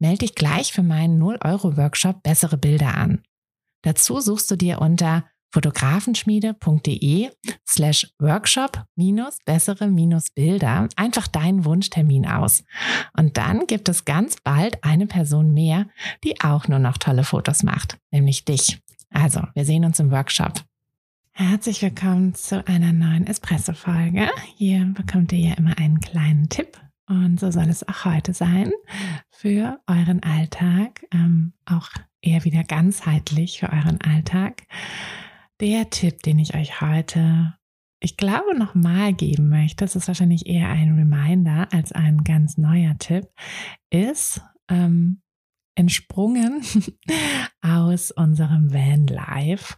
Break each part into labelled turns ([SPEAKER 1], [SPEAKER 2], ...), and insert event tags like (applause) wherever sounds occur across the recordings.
[SPEAKER 1] Melde dich gleich für meinen 0-Euro-Workshop Bessere Bilder an. Dazu suchst du dir unter fotografenschmiede.de slash workshop minus bessere minus Bilder einfach deinen Wunschtermin aus. Und dann gibt es ganz bald eine Person mehr, die auch nur noch tolle Fotos macht, nämlich dich. Also, wir sehen uns im Workshop. Herzlich willkommen zu einer neuen Espresso-Folge. Hier bekommt ihr ja immer einen kleinen Tipp und so soll es auch heute sein für euren Alltag, ähm, auch eher wieder ganzheitlich für euren Alltag. Der Tipp, den ich euch heute, ich glaube, nochmal geben möchte, das ist wahrscheinlich eher ein Reminder als ein ganz neuer Tipp, ist ähm, entsprungen (laughs) aus unserem Van Life.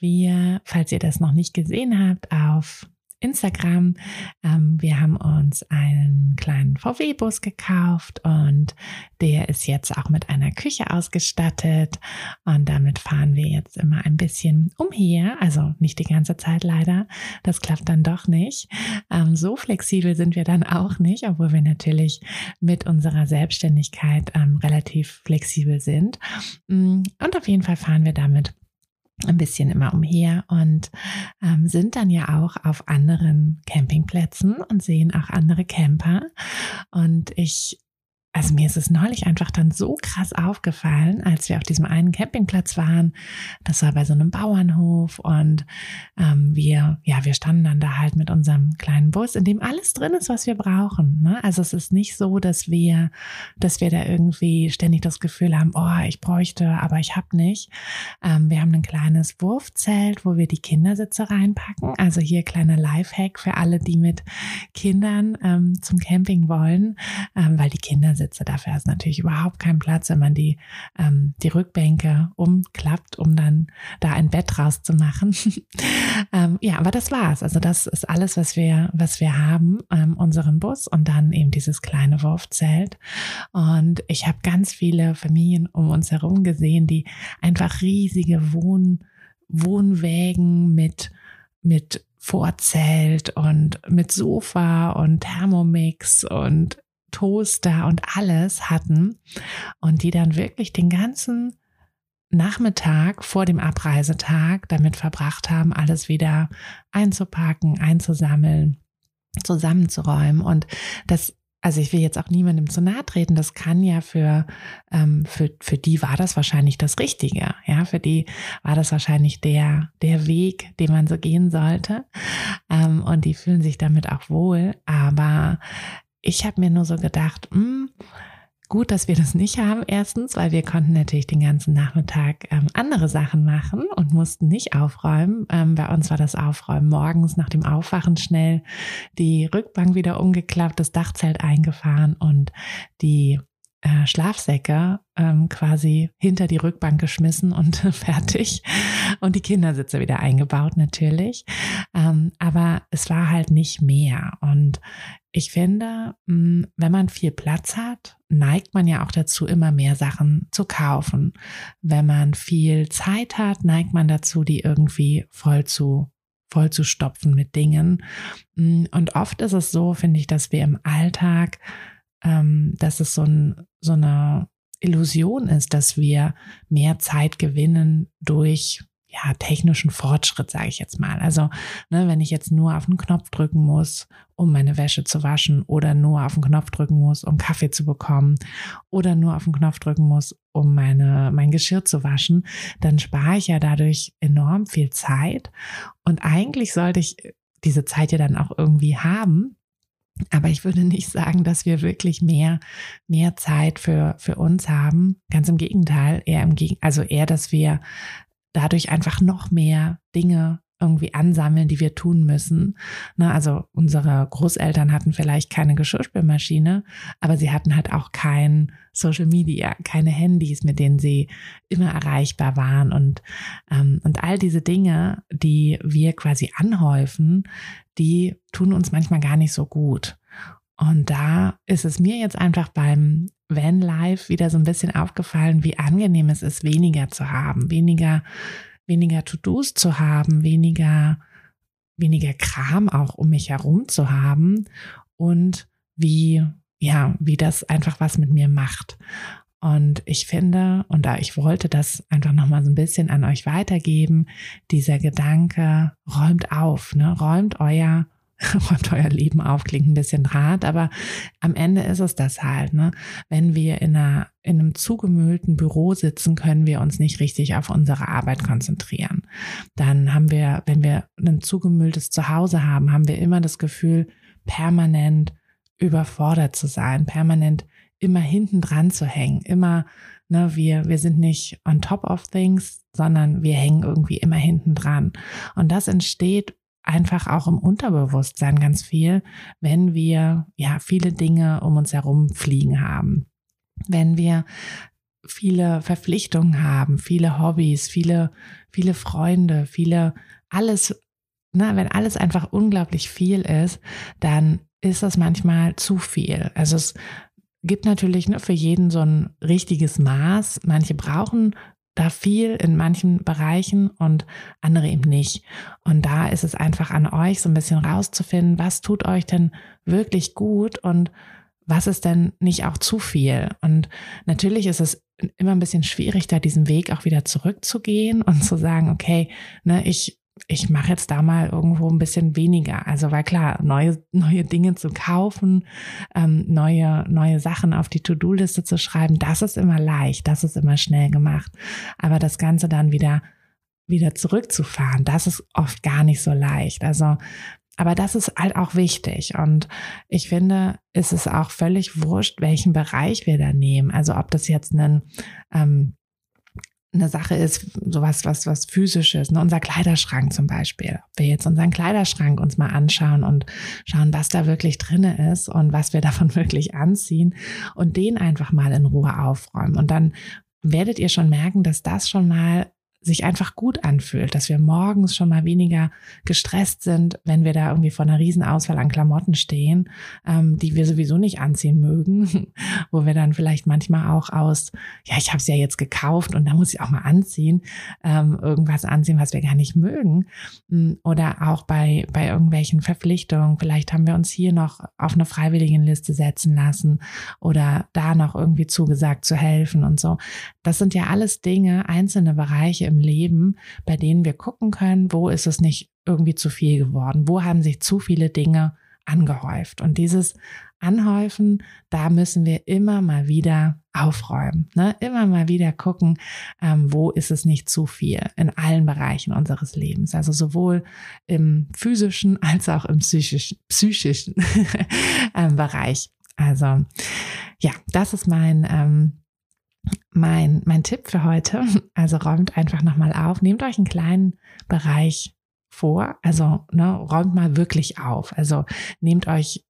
[SPEAKER 1] Wir, falls ihr das noch nicht gesehen habt, auf Instagram. Ähm, wir haben uns einen kleinen VW-Bus gekauft und der ist jetzt auch mit einer Küche ausgestattet und damit fahren wir jetzt immer ein bisschen umher. Also nicht die ganze Zeit leider. Das klappt dann doch nicht. Ähm, so flexibel sind wir dann auch nicht, obwohl wir natürlich mit unserer Selbstständigkeit ähm, relativ flexibel sind. Mm, und auf jeden Fall fahren wir damit ein bisschen immer umher und ähm, sind dann ja auch auf anderen Campingplätzen und sehen auch andere Camper. Und ich also mir ist es neulich einfach dann so krass aufgefallen, als wir auf diesem einen Campingplatz waren. Das war bei so einem Bauernhof und ähm, wir, ja, wir standen dann da halt mit unserem kleinen Bus, in dem alles drin ist, was wir brauchen. Ne? Also es ist nicht so, dass wir, dass wir da irgendwie ständig das Gefühl haben, oh, ich bräuchte, aber ich habe nicht. Ähm, wir haben ein kleines Wurfzelt, wo wir die Kindersitze reinpacken. Also hier kleiner Lifehack für alle, die mit Kindern ähm, zum Camping wollen, ähm, weil die Kindersitze Sitze. Dafür ist natürlich überhaupt kein Platz, wenn man die, ähm, die Rückbänke umklappt, um dann da ein Bett rauszumachen. (laughs) ähm, ja, aber das war's. Also das ist alles, was wir, was wir haben, ähm, unseren Bus und dann eben dieses kleine Wurfzelt. Und ich habe ganz viele Familien um uns herum gesehen, die einfach riesige Wohn, Wohnwägen mit, mit Vorzelt und mit Sofa und Thermomix und Toaster und alles hatten und die dann wirklich den ganzen Nachmittag vor dem Abreisetag damit verbracht haben, alles wieder einzupacken, einzusammeln, zusammenzuräumen. Und das also ich will jetzt auch niemandem zu nahe treten, das kann ja für, ähm, für, für die war das wahrscheinlich das Richtige. Ja, für die war das wahrscheinlich der, der Weg, den man so gehen sollte. Ähm, und die fühlen sich damit auch wohl. Aber ich habe mir nur so gedacht, mh, hm, gut, dass wir das nicht haben. Erstens, weil wir konnten natürlich den ganzen Nachmittag ähm, andere Sachen machen und mussten nicht aufräumen. Ähm, bei uns war das Aufräumen morgens nach dem Aufwachen schnell die Rückbank wieder umgeklappt, das Dachzelt eingefahren und die äh, Schlafsäcke ähm, quasi hinter die Rückbank geschmissen und (laughs) fertig. Und die Kindersitze wieder eingebaut natürlich. Ähm, aber es war halt nicht mehr. Und ich finde, hm, wenn man viel Platz hat, neigt man ja auch dazu, immer mehr Sachen zu kaufen. Wenn man viel Zeit hat, neigt man dazu, die irgendwie voll zu voll zu stopfen mit Dingen. Hm, und oft ist es so, finde ich, dass wir im Alltag, ähm, dass es so, ein, so eine Illusion ist, dass wir mehr Zeit gewinnen durch ja, technischen Fortschritt, sage ich jetzt mal. Also, ne, wenn ich jetzt nur auf den Knopf drücken muss, um meine Wäsche zu waschen oder nur auf den Knopf drücken muss, um Kaffee zu bekommen oder nur auf den Knopf drücken muss, um meine, mein Geschirr zu waschen, dann spare ich ja dadurch enorm viel Zeit. Und eigentlich sollte ich diese Zeit ja dann auch irgendwie haben. Aber ich würde nicht sagen, dass wir wirklich mehr, mehr Zeit für, für uns haben. Ganz im Gegenteil, eher im Gegenteil, also eher, dass wir dadurch einfach noch mehr Dinge irgendwie ansammeln, die wir tun müssen. Na, also unsere Großeltern hatten vielleicht keine Geschirrspülmaschine, aber sie hatten halt auch kein Social Media, keine Handys, mit denen sie immer erreichbar waren und ähm, und all diese Dinge, die wir quasi anhäufen, die tun uns manchmal gar nicht so gut. Und da ist es mir jetzt einfach beim Van Life wieder so ein bisschen aufgefallen, wie angenehm es ist, weniger zu haben, weniger weniger To-Dos zu haben, weniger, weniger Kram auch um mich herum zu haben und wie, ja, wie das einfach was mit mir macht. Und ich finde, und da ich wollte das einfach nochmal so ein bisschen an euch weitergeben, dieser Gedanke, räumt auf, ne? räumt euer (laughs) räumt euer Leben auf, klingt ein bisschen hart, aber am Ende ist es das halt. Ne? Wenn wir in, einer, in einem zugemüllten Büro sitzen, können wir uns nicht richtig auf unsere Arbeit konzentrieren. Dann haben wir, wenn wir ein zugemülltes Zuhause haben, haben wir immer das Gefühl, permanent überfordert zu sein, permanent immer hinten dran zu hängen, immer Ne, wir, wir sind nicht on top of things, sondern wir hängen irgendwie immer hinten dran. Und das entsteht einfach auch im Unterbewusstsein ganz viel, wenn wir ja viele Dinge um uns herum fliegen haben. Wenn wir viele Verpflichtungen haben, viele Hobbys, viele, viele Freunde, viele, alles, na, wenn alles einfach unglaublich viel ist, dann ist das manchmal zu viel. Also es gibt natürlich ne, für jeden so ein richtiges Maß. Manche brauchen da viel in manchen Bereichen und andere eben nicht. Und da ist es einfach an euch, so ein bisschen rauszufinden, was tut euch denn wirklich gut und was ist denn nicht auch zu viel? Und natürlich ist es immer ein bisschen schwierig, da diesen Weg auch wieder zurückzugehen (laughs) und zu sagen, okay, ne, ich ich mache jetzt da mal irgendwo ein bisschen weniger. Also weil klar, neue, neue Dinge zu kaufen, ähm, neue, neue Sachen auf die To-Do-Liste zu schreiben, das ist immer leicht, das ist immer schnell gemacht. Aber das Ganze dann wieder, wieder zurückzufahren, das ist oft gar nicht so leicht. Also aber das ist halt auch wichtig. Und ich finde, ist es auch völlig wurscht, welchen Bereich wir da nehmen. Also ob das jetzt ein ähm, eine Sache ist, sowas, was, was physisches, ne? unser Kleiderschrank zum Beispiel. Ob wir jetzt unseren Kleiderschrank uns mal anschauen und schauen, was da wirklich drinne ist und was wir (laughs) davon wirklich anziehen und den einfach mal in Ruhe aufräumen. Und dann werdet ihr schon merken, dass das schon mal sich einfach gut anfühlt, dass wir morgens schon mal weniger gestresst sind, wenn wir da irgendwie vor einer Riesenauswahl an Klamotten stehen, ähm, die wir sowieso nicht anziehen mögen, (laughs) wo wir dann vielleicht manchmal auch aus, ja, ich habe es ja jetzt gekauft und da muss ich auch mal anziehen, ähm, irgendwas anziehen, was wir gar nicht mögen. Hm, oder auch bei, bei irgendwelchen Verpflichtungen, vielleicht haben wir uns hier noch auf eine Freiwilligenliste setzen lassen oder da noch irgendwie zugesagt zu helfen und so. Das sind ja alles Dinge, einzelne Bereiche im Leben, bei denen wir gucken können, wo ist es nicht irgendwie zu viel geworden, wo haben sich zu viele Dinge angehäuft. Und dieses Anhäufen, da müssen wir immer mal wieder aufräumen, ne? immer mal wieder gucken, ähm, wo ist es nicht zu viel in allen Bereichen unseres Lebens, also sowohl im physischen als auch im psychischen, psychischen (laughs) ähm, Bereich. Also ja, das ist mein ähm, mein, mein Tipp für heute. Also räumt einfach nochmal auf, nehmt euch einen kleinen Bereich vor, also ne, räumt mal wirklich auf. Also nehmt euch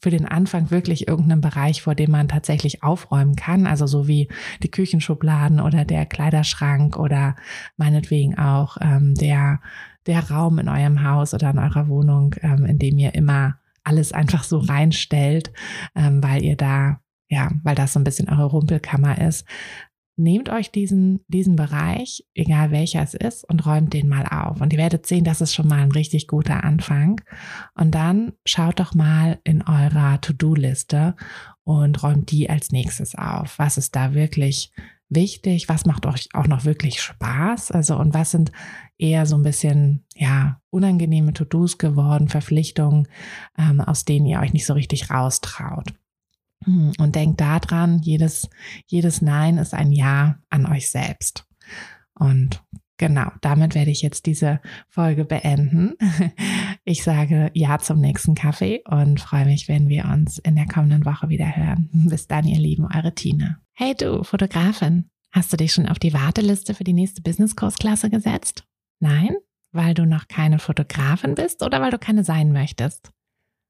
[SPEAKER 1] für den Anfang wirklich irgendeinen Bereich vor, dem man tatsächlich aufräumen kann, also so wie die Küchenschubladen oder der Kleiderschrank oder meinetwegen auch ähm, der, der Raum in eurem Haus oder in eurer Wohnung, ähm, in dem ihr immer alles einfach so reinstellt, ähm, weil ihr da ja, weil das so ein bisschen eure Rumpelkammer ist. Nehmt euch diesen, diesen Bereich, egal welcher es ist, und räumt den mal auf. Und ihr werdet sehen, das ist schon mal ein richtig guter Anfang. Und dann schaut doch mal in eurer To-Do-Liste und räumt die als nächstes auf. Was ist da wirklich wichtig? Was macht euch auch noch wirklich Spaß? Also, und was sind eher so ein bisschen, ja, unangenehme To-Dos geworden, Verpflichtungen, ähm, aus denen ihr euch nicht so richtig raustraut? Hm, und denkt daran, jedes, jedes Nein ist ein Ja an euch selbst. Und genau, damit werde ich jetzt diese Folge beenden. (laughs) Ich sage Ja zum nächsten Kaffee und freue mich, wenn wir uns in der kommenden Woche wieder hören. (laughs) Bis dann, ihr Lieben, eure Tina. Hey du, Fotografin, hast du dich schon auf die Warteliste für die nächste Business-Kursklasse gesetzt? Nein? weil du noch keine Fotografin bist oder weil du keine sein möchtest?